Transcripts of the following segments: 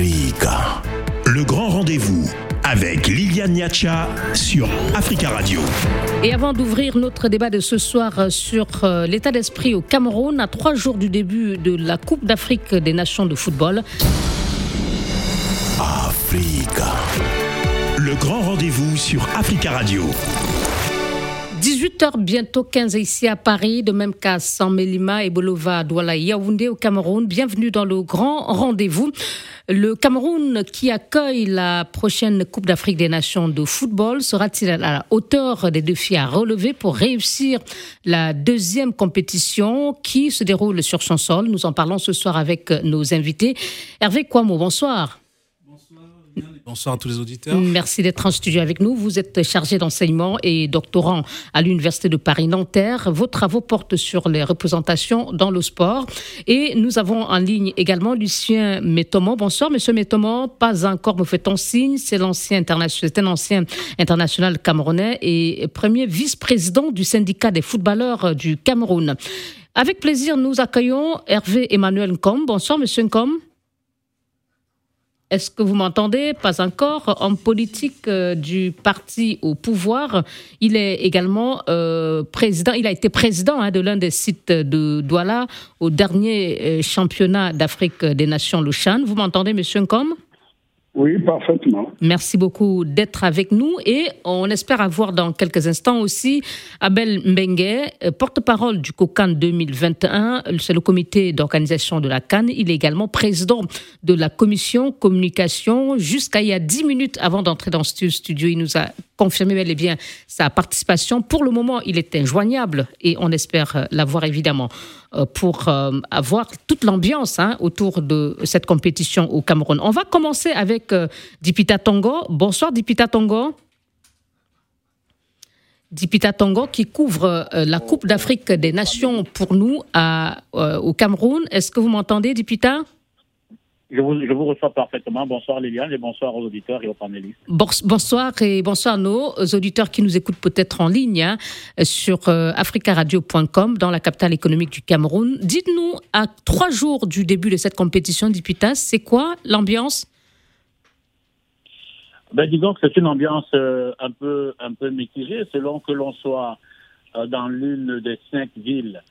Africa. Le grand rendez-vous avec Liliane Niacha sur Africa Radio. Et avant d'ouvrir notre débat de ce soir sur euh, l'état d'esprit au Cameroun, à trois jours du début de la Coupe d'Afrique des Nations de football. Africa. Le grand rendez-vous sur Africa Radio. 18h bientôt 15 ici à Paris, de même qu'à San Melima et Bolova, Douala Yaoundé au Cameroun. Bienvenue dans le grand rendez-vous. Le Cameroun qui accueille la prochaine Coupe d'Afrique des Nations de football sera-t-il à la hauteur des défis à relever pour réussir la deuxième compétition qui se déroule sur son sol? Nous en parlons ce soir avec nos invités. Hervé Kouamo, bonsoir. Bonsoir à tous les auditeurs. Merci d'être en studio avec nous. Vous êtes chargé d'enseignement et doctorant à l'Université de Paris-Nanterre. Vos travaux portent sur les représentations dans le sport. Et nous avons en ligne également Lucien Métomon. Bonsoir, monsieur Métomon. Pas encore me fait-on signe. C'est l'ancien international, un ancien international camerounais et premier vice-président du syndicat des footballeurs du Cameroun. Avec plaisir, nous accueillons Hervé Emmanuel Nkom. Bonsoir, monsieur Nkom. Est-ce que vous m'entendez? Pas encore. Homme politique euh, du parti au pouvoir, il est également euh, président. Il a été président hein, de l'un des sites de Douala au dernier euh, championnat d'Afrique des Nations, le. Vous m'entendez, Monsieur Nkom? Oui, parfaitement. Merci beaucoup d'être avec nous et on espère avoir dans quelques instants aussi Abel Mbengue, porte-parole du COCAN 2021. C'est le comité d'organisation de la Cannes. Il est également président de la commission communication. Jusqu'à il y a dix minutes avant d'entrer dans ce studio, il nous a confirmé bel et bien sa participation. Pour le moment, il est injoignable et on espère euh, l'avoir évidemment euh, pour euh, avoir toute l'ambiance hein, autour de cette compétition au Cameroun. On va commencer avec Dipita Tongo. Bonsoir Dipita Tongo. Dipita Tongo qui couvre la Coupe d'Afrique des Nations pour nous au Cameroun. Est-ce que vous m'entendez, Dipita? Je vous, reçois parfaitement. Bonsoir Liliane et bonsoir aux auditeurs et aux panélistes. Bonsoir et bonsoir à nos auditeurs qui nous écoutent peut-être en ligne hein, sur euh, africaradio.com dans la capitale économique du Cameroun. Dites-nous, à trois jours du début de cette compétition d'Ipitas, c'est quoi l'ambiance? Ben, Disons que c'est une ambiance euh, un, peu, un peu mitigée selon que l'on soit euh, dans l'une des cinq villes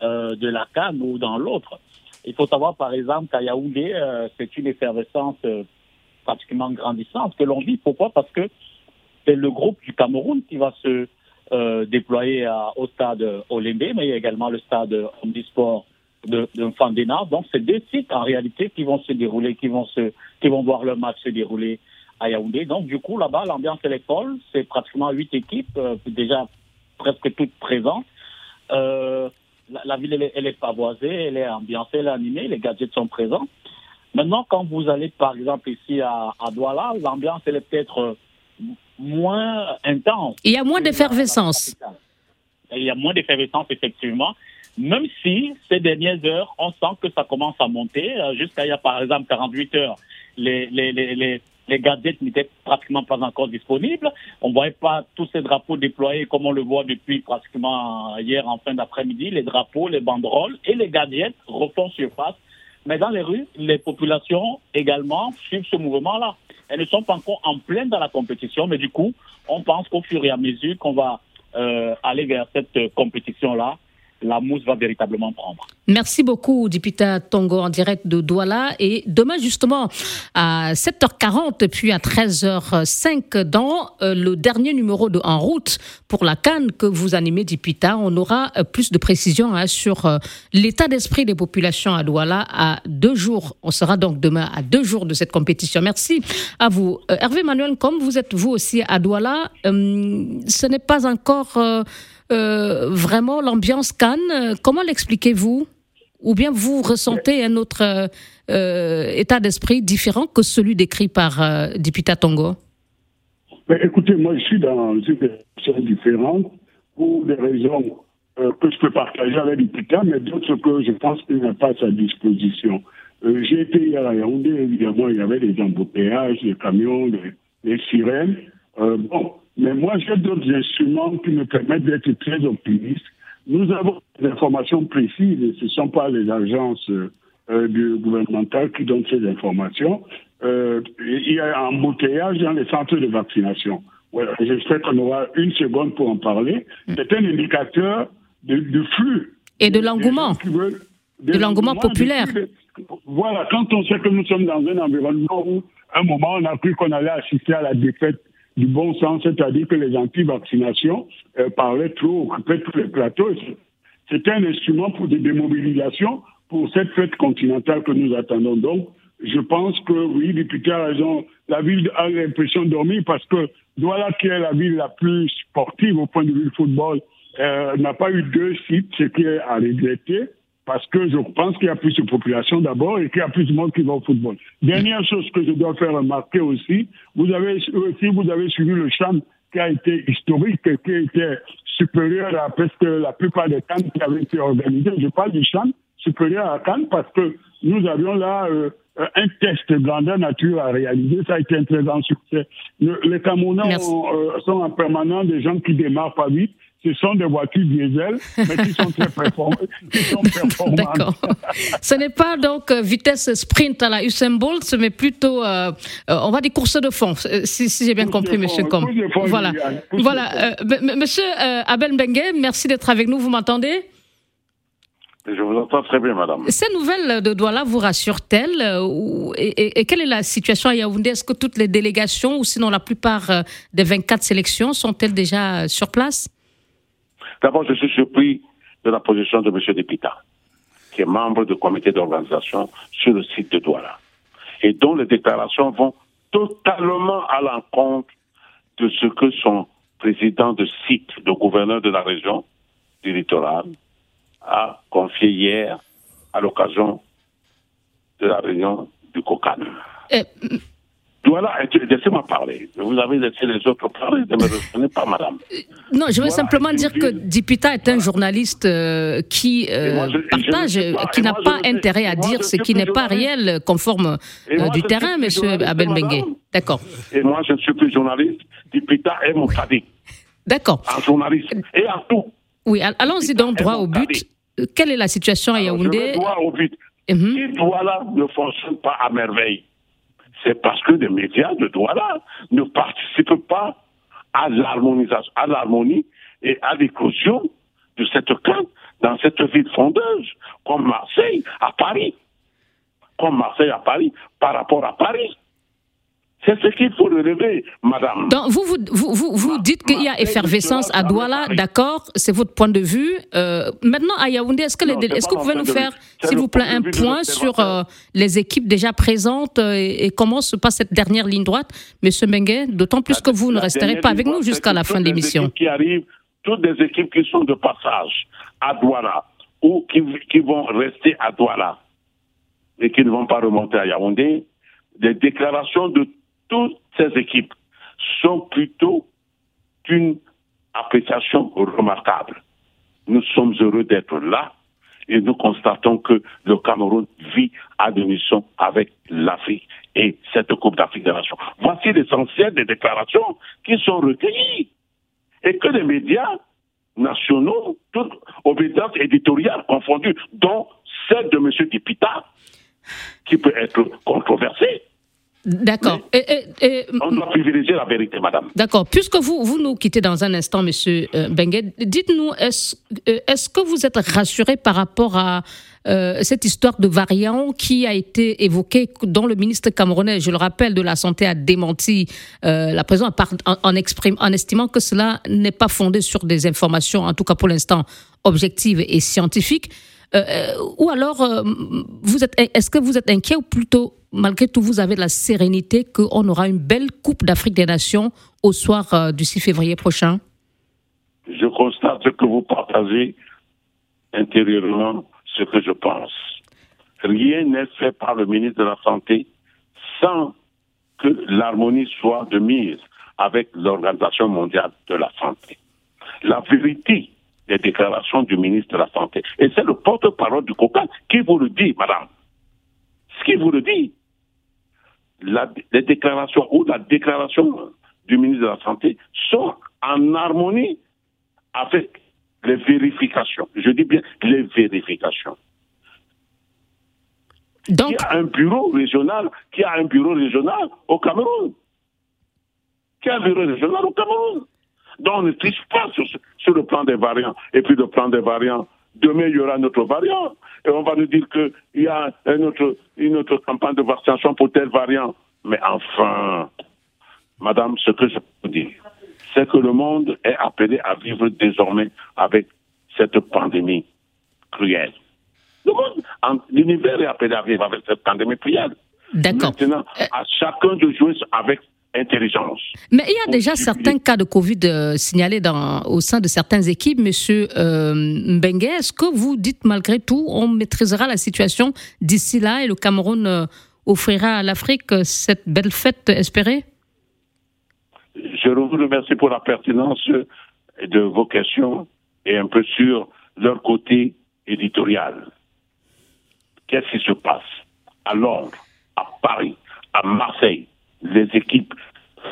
de la Cannes ou dans l'autre. Il faut savoir, par exemple, qu'à Yaoundé, euh, c'est une effervescence euh, pratiquement grandissante que l'on vit. Pourquoi? Parce que c'est le groupe du Cameroun qui va se euh, déployer au stade Olembe, mais il y a également le stade Omnisport de, de Fandena. Donc, c'est deux sites, en réalité, qui vont se dérouler, qui vont, se, qui vont voir leur match se dérouler à Yaoundé. Donc, du coup, là-bas, l'ambiance est folle. C'est pratiquement huit équipes, déjà presque toutes présentes. La, ville, elle est, elle est, pavoisée, elle est ambiancée, elle est animée, les gadgets sont présents. Maintenant, quand vous allez, par exemple, ici à, à Douala, l'ambiance, elle est peut-être euh, moins intense. Il y a moins d'effervescence. Il y a moins d'effervescence, effectivement. Même si, ces dernières heures, on sent que ça commence à monter. Euh, jusqu'à il y a, par exemple, 48 heures, les, les, les, les gadgets n'étaient pratiquement pas encore disponibles. On ne voyait pas tous ces drapeaux déployés comme on le voit depuis pratiquement hier en fin d'après-midi. Les drapeaux, les banderoles et les gadgets refont surface. Mais dans les rues, les populations également suivent ce mouvement-là. Elles ne sont pas encore en pleine dans la compétition, mais du coup, on pense qu'au fur et à mesure qu'on va euh, aller vers cette compétition-là, la mousse va véritablement prendre. Merci beaucoup, Dipita Tongo, en direct de Douala. Et demain, justement, à 7h40, puis à 13h05, dans euh, le dernier numéro de En route pour la Cannes que vous animez, Dipita, on aura euh, plus de précisions hein, sur euh, l'état d'esprit des populations à Douala à deux jours. On sera donc demain à deux jours de cette compétition. Merci à vous. Hervé Manuel, comme vous êtes vous aussi à Douala, ce n'est pas encore vraiment l'ambiance Cannes. Comment l'expliquez-vous? Ou bien vous ressentez un autre euh, état d'esprit différent que celui décrit par euh, Dipita Tongo Écoutez, moi je suis dans une situation différente pour des raisons que je peux partager avec Dipita, mais d'autres que je pense qu'il n'a pas à sa disposition. J'ai été hier à Yaoundé, évidemment, il y avait des embouteillages, des camions, des, sirènes. bon, mais moi, j'ai d'autres instruments qui me permettent d'être très optimiste. Nous avons des informations précises, et ce ne sont pas les agences euh, gouvernementales qui donnent ces informations. euh, il y a un embouteillage dans les centres de vaccination. Voilà, j'espère qu'on aura une seconde pour en parler. C'est un indicateur de, flux. Et de l'engouement. De l'engouement populaire. voilà, quand on sait que nous sommes dans un environnement où, à un moment, on a cru qu'on allait assister à la défaite du bon sens, c'est-à-dire que les anti-vaccinations euh, parlaient trop, occupaient tous les plateaux. C'était un instrument pour des démobilisations pour cette fête continentale que nous attendons. Donc, je pense que oui, député a raison. La ville a l'impression de dormir parce que Douala, qui est la ville la plus sportive au point de vue du football, euh, n'a pas eu deux sites, ce qui est à regretter parce que je pense qu'il y a plus de population d'abord et qu'il y a plus de monde qui va au football. Dernière chose que je dois faire remarquer aussi, vous avez aussi vous avez suivi le champ qui a été historique, qui était supérieur à presque la plupart des camps qui avaient été organisés. Je parle du champ supérieur à Cannes parce que nous avions là euh, un test grandeur nature à réaliser. Ça a été un très grand succès. les Camerounais euh, sont en permanence des gens qui démarrent pas vite. Ce sont des voitures diesel, mais qui sont très performantes. D'accord. Ce n'est pas donc euh, vitesse sprint à la Usain Bolt, mais plutôt, on va dire course de fond, si, j'ai bien compris, Monsieur Com. Voilà. Voilà. monsieur Abel Bengue, merci d'être avec nous. Vous m'entendez? Je vous entends très bien, madame. Ces nouvelles de Douala vous rassurent-elles euh, et, quelle est la situation à Yaoundé? Est-ce que toutes les délégations, ou sinon la plupart euh, des 24 sélections, sont-elles déjà euh, sur place? D'abord, je suis surpris de la position de M. Depita, qui est membre du comité d'organisation sur le site de Douala, et dont les déclarations vont totalement à l'encontre de ce que son président de site, le gouverneur de la région du littoral, a confié hier à l'occasion de la réunion du COCAN. Eh, voilà, laissez-moi parler. Vous avez laissé les autres parler, ne me retenez pas, madame. Non, je veux simplement dire que Dipita est un journaliste euh, qui euh, partage, qui n'a pas intérêt à dire ce qui n'est pas réel, conforme euh, du terrain, monsieur Abel Bengue. D'accord. Et moi, je ne suis plus journaliste. Dipita est mon cadet. D'accord. Un journaliste. Et en tout. Oui, allons-y donc droit au but quelle est la situation à Yaoundé? Alors, au but. Mhm. Si Douala ne fonctionne pas à merveille, c'est parce que les médias de Douala ne participent pas à l'harmonisation, l'harmonie et à l'éclosion de cette crainte dans cette ville fondeuse, comme Marseille à Paris. Comme Marseille à Paris, par rapport à Paris. C'est ce qu'il faut relever, madame. Donc, vous, vous, vous, vous dites qu'il y a effervescence à Douala, d'accord, c'est votre point de vue. Euh, maintenant, à Yaoundé, est-ce que, est que vous pouvez nous faire, s'il vous plaît, un point sur euh, les équipes déjà présentes euh, et, comment se passe cette dernière ligne droite, Monsieur Mengue, d'autant plus que vous ne resterez pas avec nous jusqu'à la fin de l'émission. Qui arrivent, toutes les équipes qui sont de passage à Douala ou qui, qui vont rester à Douala et qui ne vont pas remonter à Yaoundé, des déclarations de toutes ces équipes sont plutôt d'une appréciation remarquable. Nous sommes heureux d'être là et nous constatons que le Cameroun vit à l'unisson avec l'Afrique et cette Coupe d'Afrique des Nations. Voici l'essentiel des déclarations qui sont recueillies et que les médias nationaux, toutes obédiences éditoriales confondues, dont celle de M. Dipita, qui peut être controversée, D'accord. On doit privilégier la vérité, madame. D'accord. Puisque vous, vous nous quittez dans un instant, monsieur euh, Benguet, dites-nous, est-ce euh, est que vous êtes rassuré par rapport à euh, cette histoire de variant qui a été évoquée, dont le ministre camerounais, je le rappelle, de la Santé a démenti la présence en, en, en estimant que cela n'est pas fondé sur des informations, en tout cas pour l'instant, objectives et scientifiques. Ou alors, vous êtes, est-ce que vous êtes inquiet ou plutôt malgré tout, vous avez la sérénité qu'on aura une belle Coupe d'Afrique des Nations au soir euh, du 6 février prochain? Je constate que vous partagez intérieurement ce que je pense. Rien n'est fait par le ministre de la Santé sans que l'harmonie soit de mise avec l'Organisation mondiale de la santé. La vérité des déclarations du ministre de la Santé, et c'est le porte-parole du COCA qui vous le dit, madame, ce qui vous le dit, les déclarations ou la déclaration du ministre de la Santé sont en harmonie avec les vérifications. Je dis bien les vérifications. qui a un bureau régional, qui a un bureau régional au Cameroun. Qui a un bureau régional au Cameroun. Donc on ne triche pas sur, sur, le plan des variants. Et puis le plan des variants, demain il y aura notre variant. Et on va nous dire qu'il y a une autre, une autre campagne de vaccination pour tel variant. Mais enfin, madame, ce que je peux dire, c'est que le monde est appelé à vivre désormais avec cette pandémie cruelle. L'univers est appelé à vivre avec cette pandémie cruelle. D'accord. Maintenant, euh, à chacun de jouer avec intelligence. Mais il y a déjà certains cas de Covid euh, signalés dans, au sein de certaines équipes, Monsieur euh, Mbengue. Est-ce que vous dites malgré tout, on maîtrisera la situation d'ici là et le Cameroun euh, offrira à l'Afrique cette belle fête espérée? Je vous remercie pour la pertinence de vos questions et un peu sur leur côté éditorial. Qu'est-ce qui se passe à Londres, à Paris, à Marseille? Les équipes,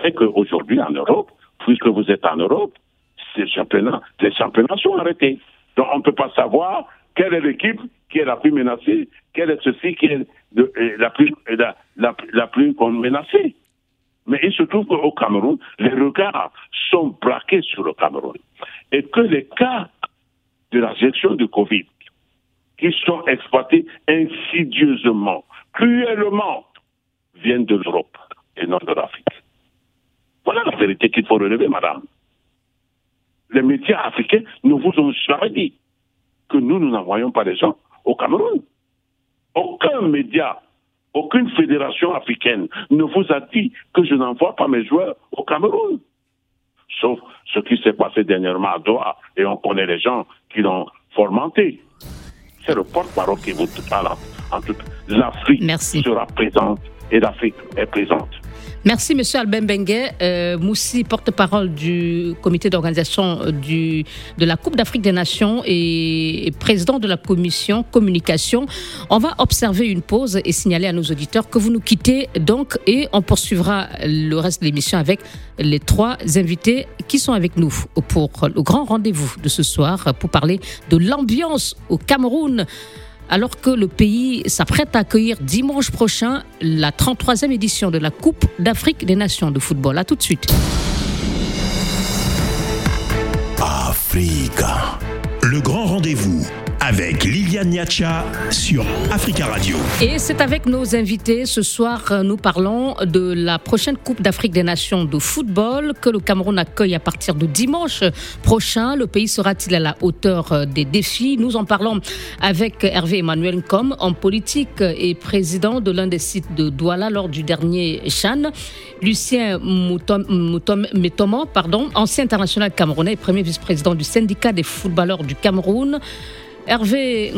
c'est qu'aujourd'hui en Europe, puisque vous êtes en Europe, ces championnats, les championnats sont arrêtés. Donc on ne peut pas savoir quelle est l'équipe qui est la plus menacée, quelle est ceci qui est la plus, la, la plus menacée. Mais il se trouve qu'au Cameroun, les regards sont braqués sur le Cameroun. Et que les cas de la gestion du Covid, qui sont exploités insidieusement, cruellement, viennent de l'Europe et non de l'Afrique. Voilà la vérité qu'il faut relever, madame. Les médias africains ne vous ont jamais dit que nous, nous n'envoyons pas des gens au Cameroun. Aucun média, aucune fédération africaine ne vous a dit que je n'envoie pas mes joueurs au Cameroun. Sauf ce qui s'est passé dernièrement à Doha, et on connaît les gens qui l'ont formanté. C'est le porte-parole qui vous parle en toute. L'Afrique sera présente et l'Afrique est présente. Merci, Monsieur Albin Bengue. Euh, Moussi, porte-parole du comité d'organisation euh, de la Coupe d'Afrique des Nations et, président de la commission communication. On va observer une pause et signaler à nos auditeurs que vous nous quittez donc et on poursuivra le reste de l'émission avec les trois invités qui sont avec nous pour le grand rendez-vous de ce soir pour parler de l'ambiance au Cameroun alors que le pays s'apprête à accueillir dimanche prochain la 33e édition de la Coupe d'Afrique des Nations de football. A tout de suite. Africa. Le grand rendez-vous avec Liliane Niacha sur Africa Radio. Et c'est avec nos invités ce soir, nous parlons de la prochaine Coupe d'Afrique des Nations de football que le Cameroun accueille à partir de dimanche prochain. Le pays sera-t-il à la hauteur des défis? Nous en parlons avec Hervé Emmanuel Com, en politique et président de l'un des sites de Douala lors du dernier Chan. Lucien Moutom, pardon, ancien international camerounais et premier vice-président du syndicat des footballeurs du Cameroun. Hervé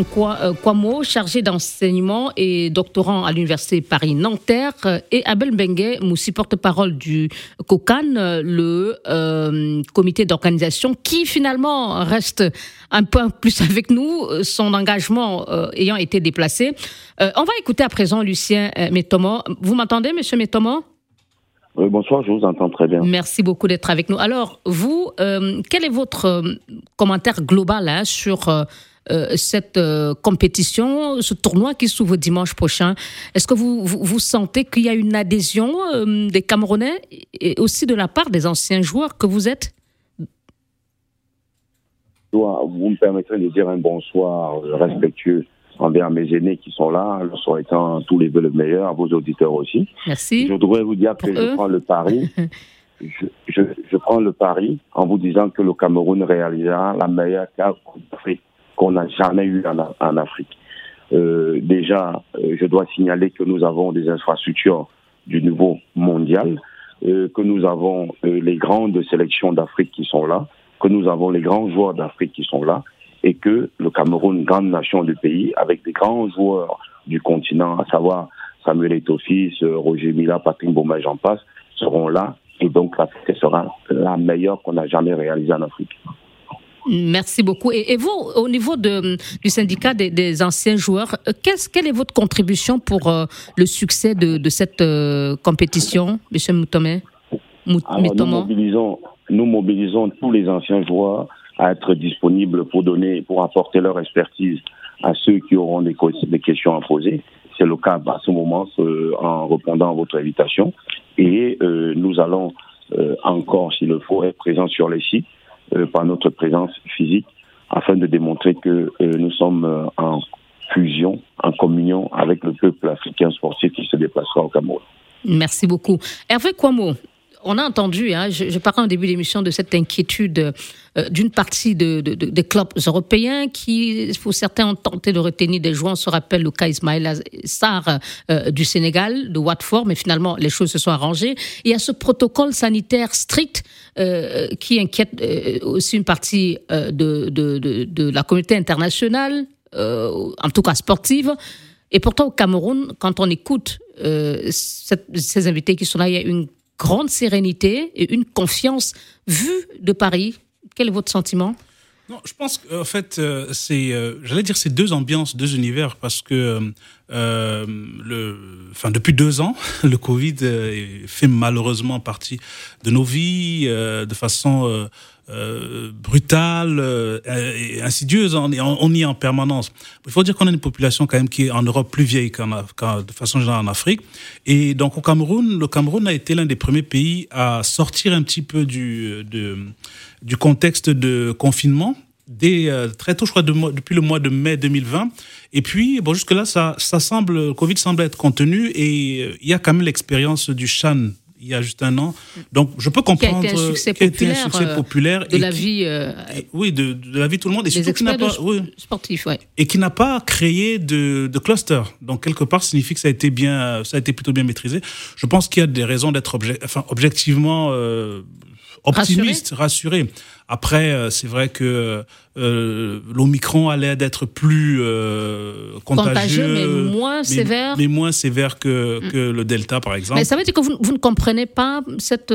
Kwamo, chargé d'enseignement et doctorant à l'Université Paris-Nanterre, et Abel Bengue, Moussi, porte-parole du COCAN, le euh, comité d'organisation, qui finalement reste un peu plus avec nous, son engagement euh, ayant été déplacé. Euh, on va écouter à présent Lucien Métomo. Vous m'entendez, monsieur Métomo oui, bonsoir, je vous entends très bien. Merci beaucoup d'être avec nous. Alors, vous, quel est votre commentaire global hein, sur euh, cette euh, compétition, ce tournoi qui s'ouvre dimanche prochain. Est-ce que vous, vous, sentez qu'il y a une adhésion euh, des Camerounais et aussi de la part des anciens joueurs que vous êtes? Vous me permettrez de dire un bonsoir respectueux envers mes aînés qui sont là, leur souhaitant tous les vœux le meilleur, à vos auditeurs aussi. Merci. Je voudrais vous dire que je prends le pari. je, je, je, prends le pari en vous disant que le Cameroun réalisera la meilleure carte d'Afrique qu'on n'a jamais eu en, Afrique. Euh, déjà, euh, je dois signaler que nous avons des infrastructures du niveau mondial, euh, que nous avons les grandes sélections d'Afrique qui sont là, que nous avons les grands joueurs d'Afrique qui sont là, et que le Cameroun, grande nation du pays, avec des grands joueurs du continent, à savoir Samuel Etofis, Roger Mila, Patrick Boma, j'en passe, seront là. Et donc, la sera la meilleure qu'on a jamais réalisée en Afrique. Merci beaucoup. Et, vous, au niveau de, du syndicat des, anciens joueurs, euh, quelle est votre contribution pour euh, le succès de, cette euh, compétition, M. Moutomé nous, mobilisons, nous mobilisons tous les anciens joueurs à être disponibles pour donner, pour apporter leur expertise à ceux qui auront des, des questions à poser. c'est le cas à ce moment en répondant à votre invitation. Et nous allons encore, s'il le faut, être présents sur les sites par notre présence physique afin de démontrer que nous sommes en fusion, en communion avec le peuple africain sportif qui se déplacera au Cameroun. Merci beaucoup. Hervé Kwamo, on a entendu, hein, je, parlais en début d'émission de cette inquiétude euh, d'une partie de, des clubs européens qui, pour certains, ont tenté de retenir des joueurs. On se rappelle le cas Ismaël Sarr euh, du Sénégal, de Watford, mais finalement, les choses se sont arrangées. il y a ce protocole sanitaire strict euh, qui inquiète aussi une partie de, la communauté internationale, en tout cas sportive. Et pourtant, au Cameroun, quand on écoute ces invités qui sont là, il y a une grande sérénité et une confiance vue de Paris. Quel est votre sentiment? Non, je pense qu'en fait, euh, c'est, euh, j'allais dire, c'est deux ambiances, deux univers, parce que euh, le, enfin, depuis deux ans, le Covid fait malheureusement partie de nos vies de façon euh, brutale euh, insidieuse. On, y est en permanence. Il faut dire qu'on a une population quand même qui est en Europe plus vieille qu'en, de façon générale en Afrique. Et donc au Cameroun, le Cameroun a été l'un des premiers pays à sortir un petit peu du, du contexte de confinement dès euh, très tôt, je crois, depuis le mois de mai 2020. Et puis, bon, jusque-là, ça, ça semble, le Covid semble être contenu et il y a quand même l'expérience du Chan il y a juste un an. Donc, je peux comprendre. Qui a été un succès, populaire, un succès populaire, de la vie. Euh, oui, de, de, la vie de tout le monde. Et surtout qui n'a pas. Oui, sportif, ouais. Et qui n'a pas créé de, de, cluster. Donc, quelque part, signifie que ça a été, bien, ça a été plutôt bien maîtrisé. Je pense qu'il y a des raisons d'être enfin, objectivement. Euh, optimiste, rassuré. Après, euh, c'est vrai que euh, l'Omicron allait d'être plus euh, contagieux, mais moins sévère. Mais moins sévère que, mm. que, le Delta, par exemple. Mais ça veut dire que vous, vous ne comprenez pas cette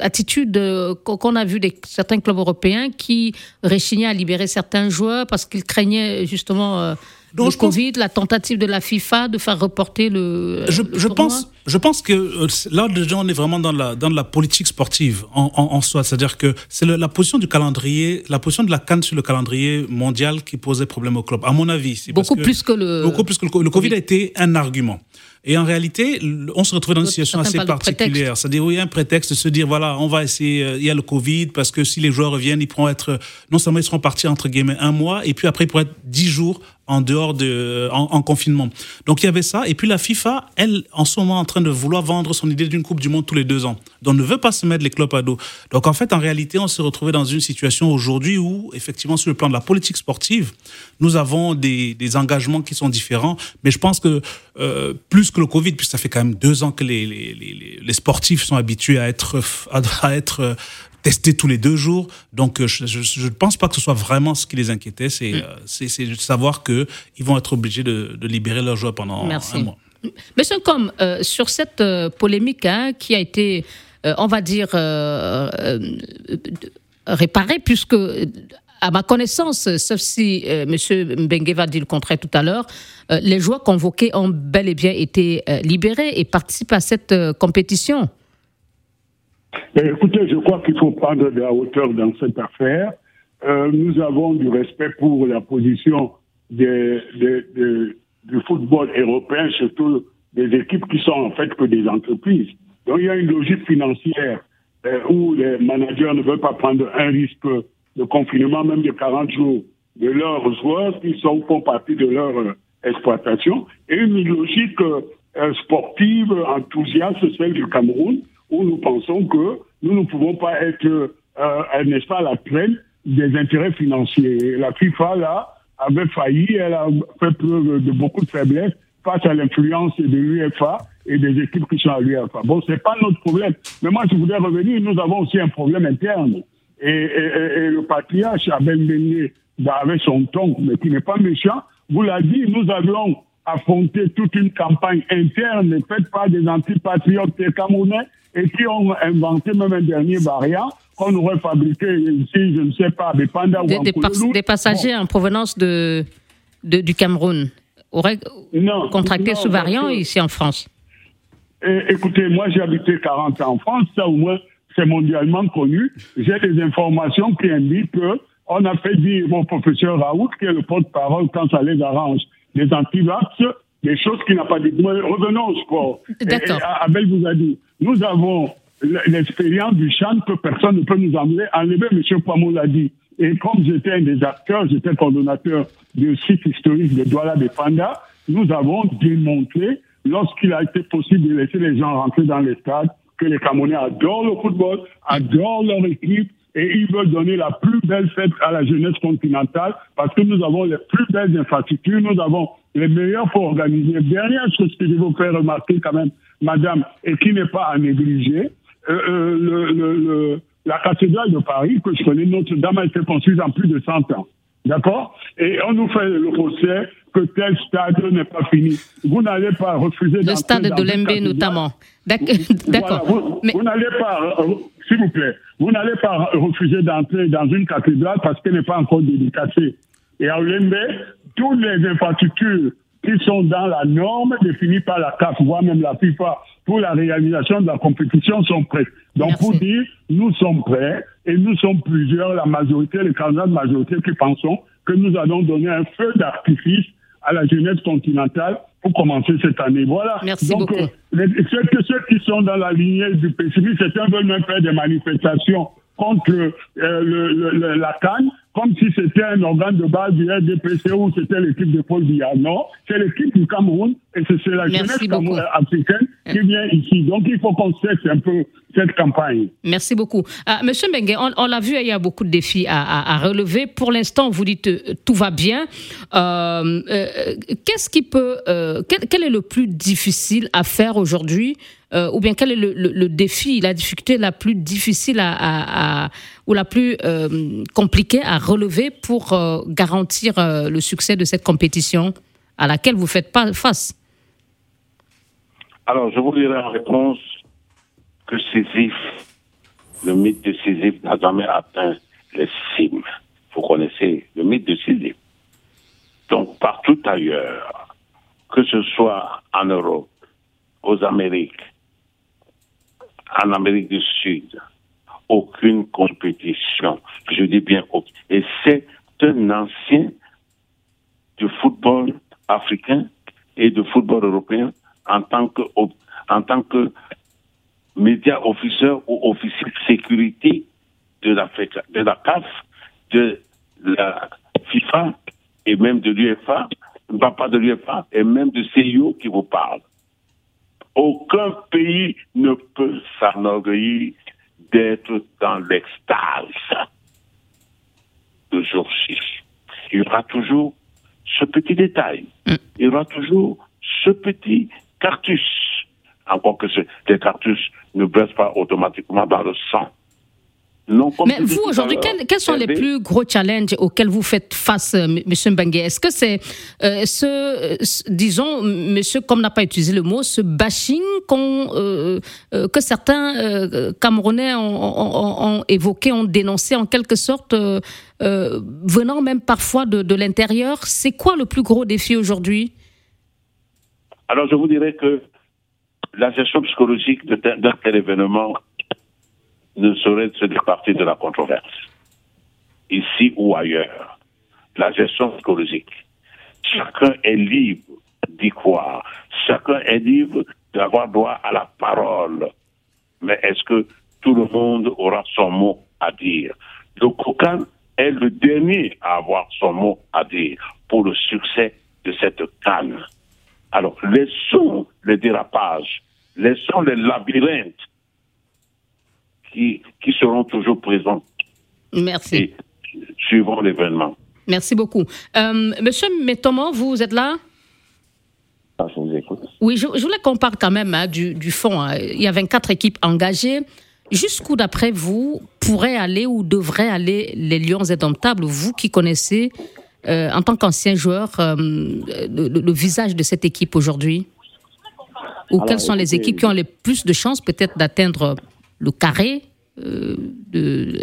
attitude qu'on a vue de certains clubs européens qui réchignaient à libérer certains joueurs parce qu'ils craignaient justement le Covid, la tentative de la FIFA de faire reporter le. Je, je pense, je pense que euh, là déjà on est vraiment dans la dans la politique sportive en, en, soi, c'est-à-dire que c'est la position du calendrier, la position de la Cannes sur le calendrier mondial qui posait problème au club. À mon avis, beaucoup plus que le. Beaucoup plus que le, le COVID a été un argument. Et en réalité, on se retrouve dans une situation assez particulière. C'est-à-dire, il y a un prétexte de se dire, voilà, on va essayer, euh, il y a le Covid, parce que si les joueurs reviennent, ils pourront être, non seulement ils seront partis entre guillemets un mois, et puis après, ils pourront être dix jours en dehors de, en, confinement. Donc il y avait ça. Et puis la FIFA, elle, en ce moment, en train de vouloir vendre son idée d'une Coupe du Monde tous les deux ans. Donc ne veut pas se mettre les clubs à dos. Donc en fait, en réalité, on s'est retrouvé dans une situation aujourd'hui où, effectivement, sur le plan de la politique sportive, nous avons des, des engagements qui sont différents. Mais je pense que euh, plus que le Covid, puisque ça fait quand même deux ans que les, les, les, les sportifs sont habitués à être, à être tester tous les deux jours. Donc, euh, je ne pense pas que ce soit vraiment ce qui les inquiétait. C'est mm. c'est de savoir qu'ils vont être obligés de, de, libérer leurs joueurs pendant un mois. Monsieur comme euh, sur cette euh, polémique hein, qui a été, on va dire, réparée, puisque à ma connaissance, sauf si M. Mbengue va dire le contraire tout à l'heure, les joueurs convoqués ont bel et bien été libérés et participent à cette compétition. Écoutez, je crois qu'il faut prendre de la hauteur dans cette affaire. Euh, nous avons du respect pour la position du football européen, surtout des équipes qui sont en fait que des entreprises. Donc il y a une logique financière euh, où les managers ne veulent pas prendre un risque de confinement, même de 40 jours, de leurs joueurs qui sont, font partie de leur euh, exploitation, et une logique sportive enthousiaste, celle du Cameroun, où nous pensons que nous ne pouvons pas être, euh, n'est-ce pas, la traîne des intérêts financiers. La FIFA, là, avait failli, elle a fait preuve de beaucoup de faiblesse face à l'influence de l'UFA et des équipes qui sont à l'UFA. Bon, c'est pas notre problème. Mais moi, je voudrais revenir, nous avons aussi un problème interne. Et, et, le patriarche Abel Beignet, avec son ton, mais qui n'est pas méchant, vous l'a dit, nous avions affronté toute une campagne interne. Faite par des antipatriotes camerounais. Et qui ont inventé même un dernier variant qu'on aurait fabriqué ici, je ne sais pas, des pandas des, ou des, passagers en provenance de, du Cameroun auraient contracté ce variant ici en France. Écoutez, moi j'ai habité 40 ans en France, ça au moins c'est mondialement connu. J'ai des informations qui indiquent qu'on a fait dire au professeur Raoult, qui est le porte-parole quand ça les arrange, les antivax, des choses qu'il n'a pas dit. revenons au sport. D'accord. Abel vous a dit, nous avons l'expérience du chant que personne ne peut nous enlever. Enlever, M. Poimot l'a dit. Et comme j'étais un des acteurs, j'étais coordonnateur du site historique de Douala de Panda, nous avons démontré, lorsqu'il a été possible de laisser les gens rentrer dans les stades, que les Camerounais adorent le football, adorent leur équipe, et ils veulent donner la plus belle fête à la jeunesse continentale parce que nous avons les plus belles infrastructures, nous avons les meilleurs pour organiser. Dernière chose que je veux faire remarquer quand même, madame, et qui n'est pas à négliger, euh, euh, le, le, la cathédrale de Paris, que je connais, Notre-Dame a été construite en plus de 100 ans. D'accord? Et on nous fait le procès que tel stade n'est pas fini. Vous n'allez pas refuser Le stade de Lembe notamment. D'accord. vous, n'allez pas, euh, s'il vous plaît, vous n'allez pas refuser d'entrer dans une cathédrale parce qu'elle n'est pas encore dédicacée. Et à Lembe, toutes les infrastructures qui sont dans la norme définie par la CAF, voire même la FIFA, pour la réalisation de la compétition sont prêtes. Donc, pour dire, nous sommes prêts et nous sommes plusieurs, la majorité, les candidats de majorité qui pensons que nous allons donner un feu d'artifice à la jeunesse continentale pour commencer cette année. Voilà. Merci Donc, beaucoup. Euh, ceux, ceux, qui sont dans la lignée du pessimisme, certains veulent même faire des manifestations contre euh, le, la Cannes, comme si c'était un organe de base du RDPC ou c'était l'équipe de Paul Biya. Non, c'est l'équipe du Cameroun et c'est la jeunesse africaine qui vient ici. Donc il faut qu'on cesse un peu cette campagne. Merci beaucoup. Euh, Monsieur Bengue, on, l'a vu, il y a beaucoup de défis à, relever. Pour l'instant, vous dites euh, tout va bien. Qu'est-ce qui peut, quel, est le plus difficile à faire aujourd'hui euh, ou bien quel est le, défi, la difficulté la plus difficile à, ou la plus euh, compliquée à relever pour euh, garantir le succès de cette compétition à laquelle vous faites pas face? Alors, je vous dirai en réponse que Sisyphe, le mythe de Sisyphe n'a jamais atteint les cimes. Vous connaissez le mythe de Sisyphe. Donc, partout ailleurs, que ce soit en Europe, aux Amériques, en Amérique du Sud. Aucune compétition. Je dis bien aucune. Et c'est un ancien du football africain et de football européen en tant que, en tant que média officier ou officier de sécurité de la, de la CAF, de la FIFA et même de l'UEFA, pas de l'UEFA, et même de CIO qui vous parle. Aucun pays ne peut s'enorgueillir d'être dans l'extase de jour Il y aura toujours ce petit détail. Mm. Il y aura toujours ce petit cartus. Encore que ces cartus ne baissent pas automatiquement dans le sang. Mais vous, aujourd'hui, quels, sont les plus gros challenges auxquels vous faites face, euh, M. Mbengue? Est-ce que c'est euh, ce, disons, monsieur, comme n'a pas utilisé le mot, ce bashing euh, que certains Camerounais ont, évoqué, ont dénoncé en quelque sorte, venant même parfois de, de l'intérieur? C'est quoi le plus gros défi aujourd'hui? Alors, je vous dirais que la gestion psychologique d'un tel événement ne saurait se départir de la controverse, ici ou ailleurs. La gestion psychologique. Chacun est libre d'y croire. Chacun est libre d'avoir droit à la parole. Mais est-ce que tout le monde aura son mot à dire? Le Kokan est le dernier à avoir son mot à dire pour le succès de cette canne. Alors, laissons les dérapages, laissons les labyrinthes qui, qui seront toujours présents. Merci. suivant l'événement. Merci beaucoup. Euh, Monsieur Métomo, vous êtes là? Ah, Je vous écoute. Oui, je, voulais qu'on parle quand même hein, du, du, fond. Hein. Il y a 24 équipes engagées. Jusqu'où, d'après vous, pourraient aller ou devraient aller les Lions indomptables, vous qui connaissez, euh, en tant qu'ancien joueur, euh, le, visage de cette équipe aujourd'hui? Ou quelles sont les équipes qui ont les plus de chances peut-être d'atteindre le carré euh, de,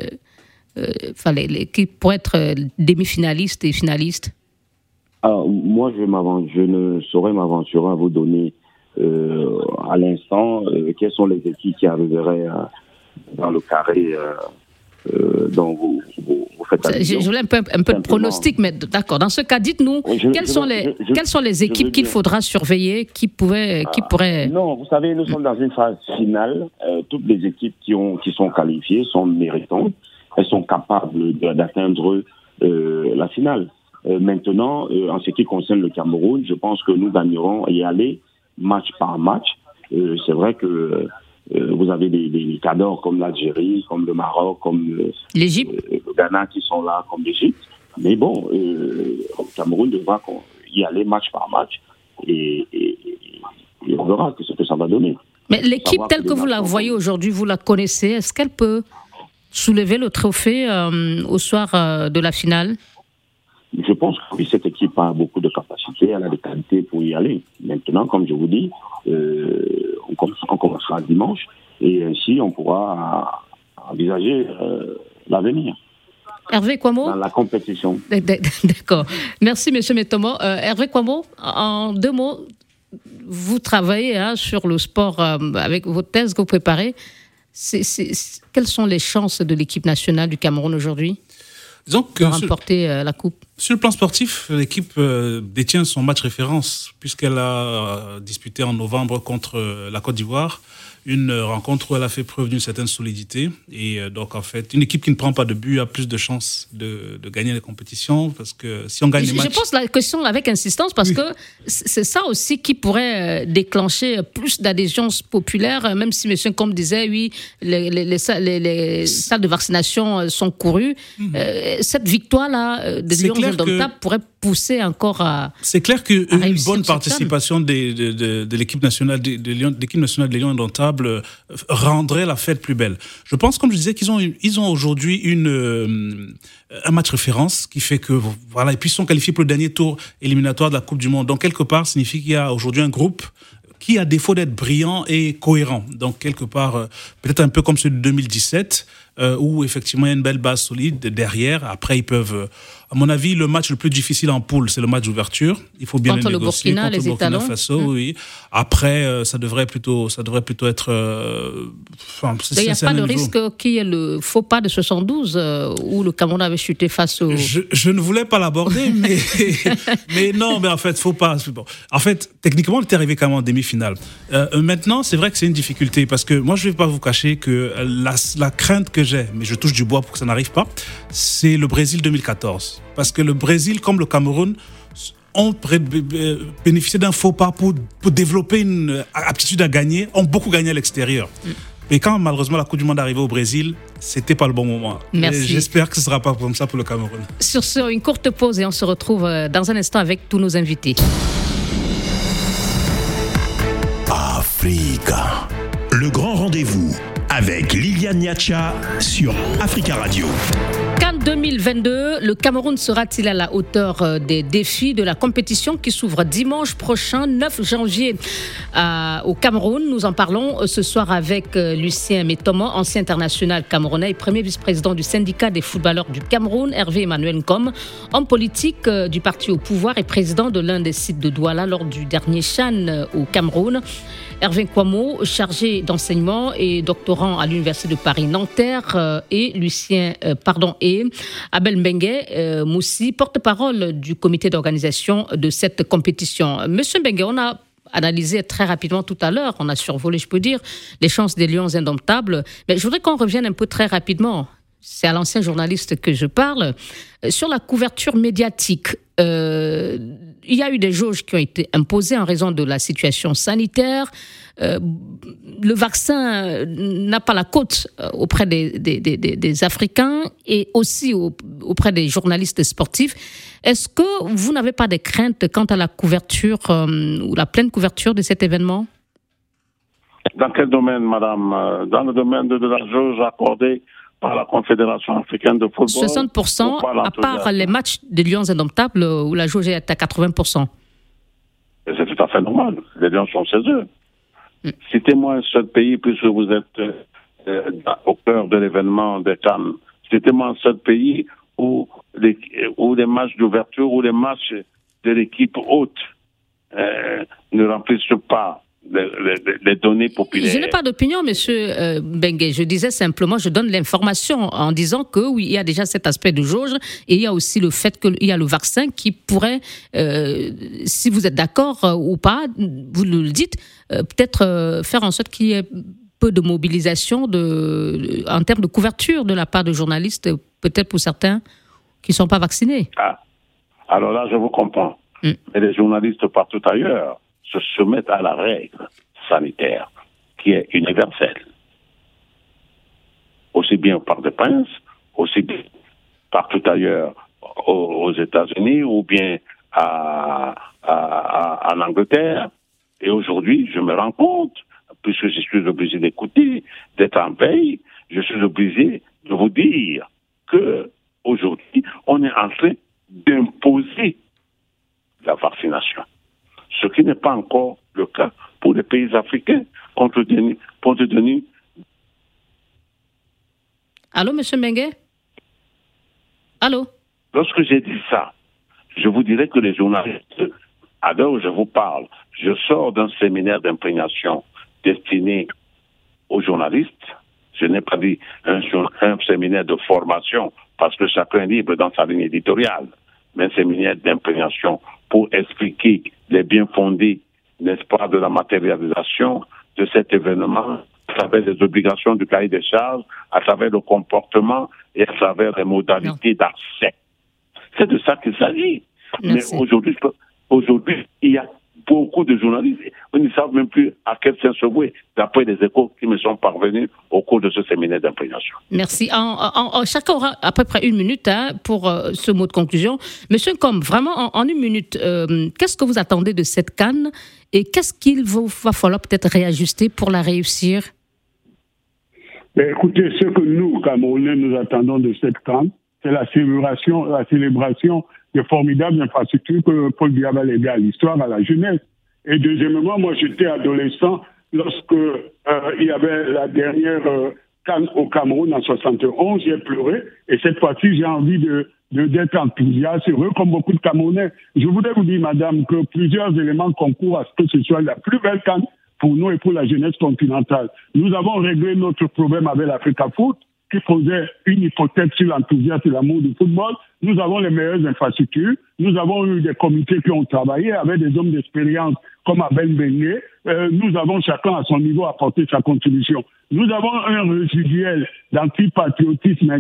euh, enfin, qui pourrait être euh, demi-finaliste et finaliste Alors, moi, je, je ne saurais m'aventurer à vous donner à l'instant quelles sont les équipes qui arriveraient dans le carré dont vous, faites Je voulais un peu, un peu de pronostic, mais d'accord. Dans ce cas, dites-nous, quelles, sont les, quelles sont les équipes qu'il faudra surveiller, qui, pouvaient, qui ah, pourraient... Non, vous savez, nous sommes dans une phase finale. toutes les équipes qui, ont, qui sont qualifiées sont méritantes. Elles sont capables d'atteindre la finale. maintenant, en ce qui concerne le Cameroun, je pense que nous gagnerons y aller match par match. C'est vrai que euh, vous avez des, des cadors comme l'Algérie, comme le Maroc, comme l'Égypte, le Ghana qui sont là, comme l'Égypte. Mais bon, euh, le Cameroun devra y aller match par match et, on verra ce que ça va donner. Mais l'équipe telle que vous la voyez aujourd'hui, vous la connaissez, est-ce qu'elle peut soulever le trophée euh, au soir de la finale? Je pense que cette équipe a beaucoup de capacités, elle a des qualités pour y aller. Maintenant, comme je vous dis, euh, on, commencera dimanche et ainsi on pourra envisager euh, l'avenir. Hervé Quamo Dans la compétition. D'accord. Merci, M. Métomo. Euh, Hervé Quamo, en deux mots, vous travaillez hein, sur le sport avec vos thèses que vous préparez. quelles sont les chances de l'équipe nationale du Cameroun aujourd'hui? De remporter la Coupe. sur le plan sportif, l'équipe euh, détient son match référence puisqu'elle a euh, disputé en novembre contre euh, la Côte d'Ivoire une rencontre où elle a fait preuve d'une certaine solidité. Et donc, en fait, une équipe qui ne prend pas de but a plus de chances de, de gagner les compétitions parce que si on gagne les matchs. Je pose la question avec insistance parce que c'est ça aussi qui pourrait déclencher plus d'adhésions populaires, même si M. Combe disait, oui, les, les, les, les, salles de vaccination sont courues. Mhm. cette victoire-là de Lyon pourrait pousser encore à. C'est clair qu'une bonne participation de, de, l'équipe nationale de, l'équipe nationale des Lions Indomptables euh, rendrait la fête plus belle. Je pense, comme je disais, qu'ils ont ils ont aujourd'hui une euh, un match référence qui fait que voilà et puis ils sont qualifiés pour le dernier tour éliminatoire de la Coupe du Monde. Donc quelque part, signifie qu'il y a aujourd'hui un groupe qui, à défaut d'être brillant, est cohérent. Donc, quelque part, euh, peut-être un peu comme celui de 2017, où effectivement il y a une belle base solide derrière. Après, ils peuvent à mon avis, le match le plus difficile en poule, c'est le match d'ouverture. Il faut bien contre le, négocier. Burkina, contre le Burkina Faso, mmh. oui. Après, euh, ça devrait plutôt, ça devrait plutôt être. Euh, il n'y a pas de risque qu'il y ait le faux pas de 72 euh, où le Cameroun avait chuté face au. Je, ne voulais pas l'aborder, mais mais non, mais en fait, faut pas. Bon. En fait, techniquement, on était arrivé quand même en demi-finale. maintenant, c'est vrai que c'est une difficulté parce que moi, je ne vais pas vous cacher que la, la crainte que j'ai, mais je touche du bois pour que ça n'arrive pas, c'est le Brésil 2014. Parce que le Brésil, comme le Cameroun, ont bénéficié d'un faux pas pour, développer une aptitude à gagner, ont beaucoup gagné à l'extérieur. Mm. Et quand malheureusement la Coupe du Monde est arrivée au Brésil, c'était pas le bon moment. J'espère que ce sera pas comme ça pour le Cameroun. Sur ce, une courte pause et on se retrouve euh, dans un instant avec tous nos invités. Africa. Le grand rendez-vous avec Liliane Niacha sur Africa Radio. Cannes 2022, le Cameroun sera-t-il à la hauteur euh, des défis de la compétition qui s'ouvre dimanche prochain, 9 janvier, au Cameroun? Nous en parlons euh, ce soir avec euh, Lucien Métomo, ancien international camerounais premier vice-président du syndicat des footballeurs du Cameroun, Hervé Emmanuel Ngom, homme politique du parti au pouvoir et président de l'un des sites de Douala lors du dernier Chan au Cameroun. Hervé Kwamo, chargé d'enseignement et doctorant à l'Université de Paris-Nanterre, euh, et Lucien, euh, pardon, et Abel Mbengue euh, Moussi, porte-parole du comité d'organisation de cette compétition. Monsieur Mbengue, on a analysé très rapidement tout à l'heure, on a survolé, je peux dire, les chances des Lions indomptables, mais je voudrais qu'on revienne un peu très rapidement c'est à l'ancien journaliste que je parle, sur la couverture médiatique. Il y a eu des jauges qui ont été imposées en raison de la situation sanitaire. Euh, le vaccin n'a pas la cote euh, auprès des, des, Africains et aussi auprès des journalistes sportifs. Est-ce que vous n'avez pas des craintes quant à la couverture ou la pleine couverture de cet événement? Dans quel domaine, madame? Dans le domaine de la jauge accordée par la Confédération africaine de football. 60% à part les matchs des Lions indomptables où la jauge est à 80%. C'est tout à fait normal. Les Lions sont chez eux. Mm. Citez-moi un seul pays, puisque vous êtes euh, au cœur de l'événement des Cannes. Citez-moi un seul pays où les, où les matchs d'ouverture, où les matchs de l'équipe haute euh, ne remplissent pas les, données populaires. Je n'ai pas d'opinion, monsieur euh, Bengue. Je disais simplement, je donne l'information en disant que oui, il y a déjà cet aspect de jauge et il y a aussi le fait qu'il y a le vaccin qui pourrait, euh, si vous êtes d'accord euh, ou pas, vous le dites, peut-être faire en sorte qu'il y ait peu de mobilisation de, en termes de couverture de la part de journalistes, peut-être pour certains qui ne sont pas vaccinés. Ah. Alors là, je vous comprends. Mm. Mais les journalistes partout ailleurs se soumettent à la règle sanitaire qui est universelle. Aussi bien au Parc des Princes, aussi bien partout ailleurs aux, États-Unis ou bien à, en Angleterre. Et aujourd'hui, je me rends compte, puisque je suis obligé d'écouter, d'être en veille, je suis obligé de vous dire que aujourd'hui, on est en train d'imposer la vaccination. Ce qui n'est pas encore le cas pour les pays africains, compte tenu, compte tenu Allô, M. Mengue? Allô? Lorsque j'ai dit ça, je vous dirais que les journalistes, à l'heure où je vous parle, je sors d'un séminaire d'imprégnation destiné aux journalistes. Je n'ai pas dit un, un séminaire de formation parce que chacun est libre dans sa ligne éditoriale, mais un séminaire d'imprégnation pour expliquer les biens fondés, n'est-ce pas, de la matérialisation de cet événement à travers les obligations du cahier des charges, à travers le comportement et à travers les modalités d'accès. C'est de ça qu'il s'agit. Mais aujourd'hui, aujourd'hui, il y a beaucoup de journalistes ils ne savent même plus à quel sens se vouer, d'après les échos qui me sont parvenus au cours de ce séminaire d'imprégnation. Merci. En, chacun aura à peu près une minute hein, pour euh, ce mot de conclusion. Monsieur Comme, vraiment en, une minute, euh, qu'est-ce que vous attendez de cette canne et qu'est-ce qu'il va falloir peut-être réajuster pour la réussir? Ben, Écoutez, ce que nous, Camerounais, nous attendons de cette canne, c'est la célébration, la célébration des formidables infrastructures que Paul Biya a léguées à l'histoire, à la jeunesse. Et deuxièmement, moi j'étais adolescent lorsque euh, il y avait la dernière euh, canne au Cameroun en 71, j'ai pleuré. Et cette fois-ci, j'ai envie de d'être enthousiaste, heureux comme beaucoup de Camerounais. Je voudrais vous dire, madame, que plusieurs éléments concourent à ce que ce soit la plus belle canne pour nous et pour la jeunesse continentale. Nous avons réglé notre problème avec l'Africa Foot qui faisait une hypothèse sur l'enthousiasme et l'amour du football. Nous avons les meilleures infrastructures. Nous avons eu des comités qui ont travaillé avec des hommes d'expérience comme Abel Bengue. Euh, nous avons chacun à son niveau apporté sa contribution. Nous avons un résiduel d'antipatriotisme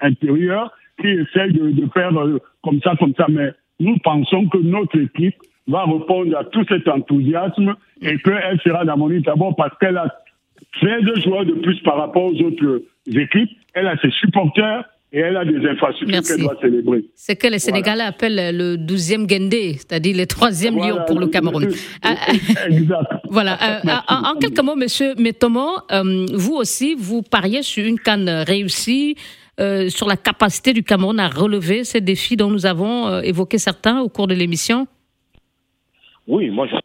intérieur qui essaie de, faire euh, comme ça, comme ça. Mais nous pensons que notre équipe va répondre à tout cet enthousiasme et qu'elle sera d'abord parce qu'elle a 13 joueurs de plus par rapport aux autres équipes, elle a ses supporters et elle a des infrastructures qu'elle doit célébrer. C'est que les Sénégalais appellent le 12e Gendé, c'est-à-dire le troisième lion pour le Cameroun. Ah, ah. exact. voilà. Euh, en, quelques mots, monsieur Métomo, euh, vous aussi, vous pariez sur une canne réussie. Euh, sur la capacité du Cameroun à relever ces défis dont nous avons évoqué certains au cours de l'émission? Oui, moi je suis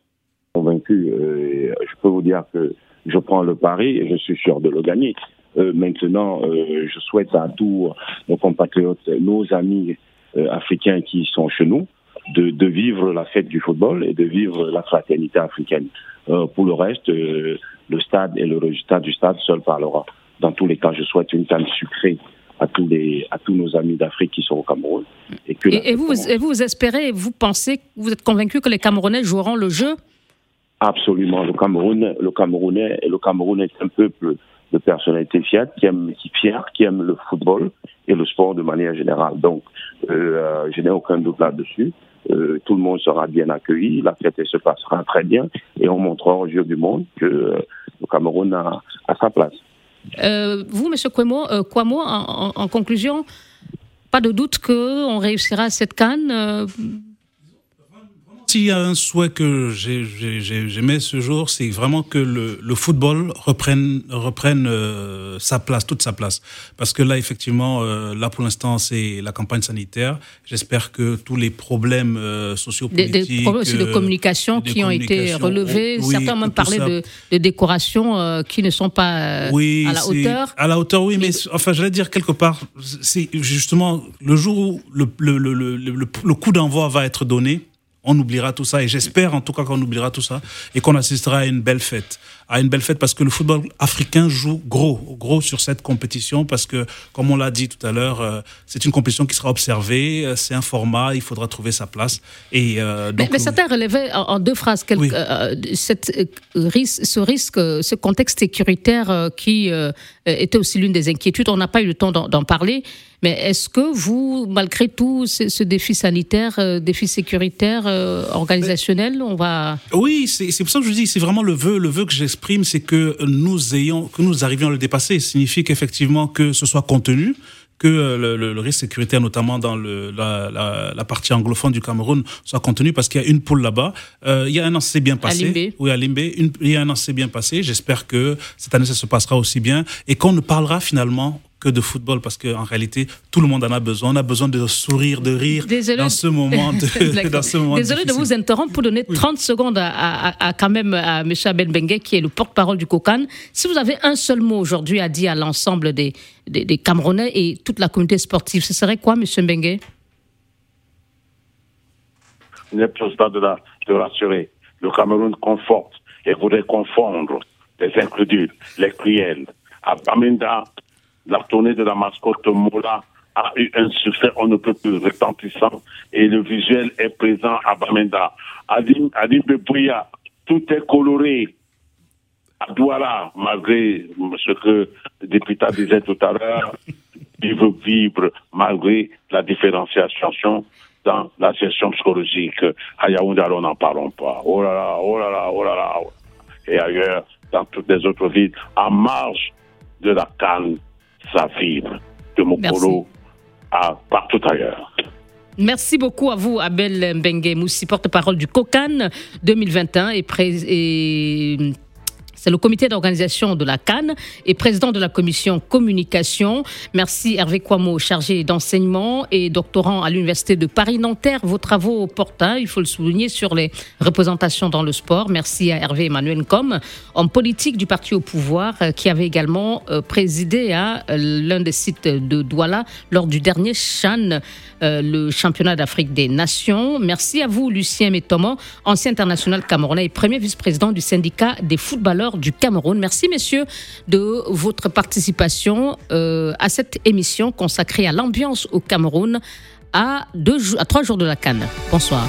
convaincu. je peux vous dire que je prends le pari et je suis sûr de le gagner. Euh, maintenant, euh, je souhaite à tous nos compatriotes, nos amis euh, africains qui sont chez nous, de, de, vivre la fête du football et de vivre la fraternité africaine. pour le reste, le stade et le résultat du stade seul parlera. Dans tous les cas, je souhaite une canne sucrée à tous, les, à tous nos amis d'Afrique qui sont au Cameroun. Et, que et, vous, et vous espérez, vous pensez, vous êtes convaincu que les Camerounais joueront le jeu? Absolument. Le Cameroun, le Camerounais, le Cameroun est un peuple de personnalités fières qui aiment, qui fiers, qui aiment le football et le sport de manière générale. Donc, euh, je n'ai aucun doute là-dessus. Euh, tout le monde sera bien accueilli, la fête se passera très bien et on montrera aux yeux du monde que euh, le Cameroun a, a sa place. Euh, vous, M. Kwemo, Kwamo, en, en, conclusion, pas de doute qu'on réussira cette canne s'il y a un souhait que j'aimais ce jour, c'est vraiment que le, football reprenne, reprenne euh, sa place, toute sa place. Parce que là, effectivement, euh, là pour l'instant, c'est la campagne sanitaire. J'espère que tous les problèmes euh, sociopolitiques... Des, des problèmes aussi de communication qui ont été relevés. Certains ont même parlé de, de, décorations qui ne sont pas à la hauteur. À la hauteur, oui, mais, enfin, j'allais dire quelque part, c'est justement le jour où le, le, le coup d'envoi va être donné, on oubliera tout ça et j'espère en tout cas qu'on oubliera tout ça et qu'on assistera à une belle fête à une belle fête parce que le football africain joue gros, gros sur cette compétition parce que, comme on l'a dit tout à l'heure, euh, c'est une compétition qui sera observée, euh, c'est un format, il faudra trouver sa place. Et euh, donc, mais, certains relevaient en, deux phrases cette, ce risque, ce contexte sécuritaire qui était aussi l'une des inquiétudes. On n'a pas eu le temps d'en parler. Mais est-ce que vous, malgré tout, ce, défi sanitaire, euh, défi sécuritaire, euh, organisationnel, on va... Oui, c'est pour ça que je dis, c'est vraiment le vœu, le vœu que j'exprime, c'est que nous ayons, que nous arrivions à le dépasser. Ça signifie qu'effectivement que ce soit contenu, que euh, le, risque sécuritaire, notamment dans le, la, la, partie anglophone du Cameroun, soit contenu parce qu'il y a une poule là-bas. il y a un an, c'est bien passé. À Limbé. Oui, à Limbé. il y a un an, c'est bien passé. J'espère que cette année, ça se passera aussi bien et qu'on ne parlera finalement que de football parce qu'en réalité, tout le monde en a besoin. On a besoin de sourire, de rire dans ce moment. De, Désolé de vous interrompre pour donner 30 secondes à, quand même à M. Abel Bengue, qui est le porte-parole du COCAN. Si vous avez un seul mot aujourd'hui à dire à l'ensemble des, des, Camerounais et toute la communauté sportive, ce serait quoi, M. Bengue Il n'est pas de, de rassurer. Le Cameroun conforte et voudrait confondre les incrédules, les cruels. À Bamenda, la tournée de la mascotte Mola a eu un succès on ne peut plus retentissant et le visuel est présent à Bamenda. Adim, Adim Bebouya, tout est coloré. À Douala, malgré ce que le député disait tout à l'heure, il veut vivre malgré la différenciation dans la gestion psychologique. À Yaoundé, alors n'en parlons pas. Oh là là, oh là là, oh là là. Et ailleurs, dans toutes les autres villes, en marge de la canne sa vibre de Mokolo à partout ailleurs. Merci beaucoup à vous, Abel Mbengue Moussi, porte-parole du COCAN 2021 et, et c'est le comité d'organisation de la Cannes et président de la commission communication. Merci Hervé Quamo, chargé d'enseignement et doctorant à l'université de Paris-Nanterre. Vos travaux portent, hein, il faut le souligner, sur les représentations dans le sport. Merci à Hervé Emmanuel Com, homme politique du parti au pouvoir, euh, qui avait également euh, présidé à euh, l'un des sites de Douala lors du dernier Chan, le championnat d'Afrique des Nations. Merci à vous, Lucien Métomo, ancien international camerounais et premier vice-président du syndicat des footballeurs du Cameroun. Merci, messieurs, de votre participation euh, à cette émission consacrée à l'ambiance au Cameroun à, deux, à trois jours de la Cannes. Bonsoir.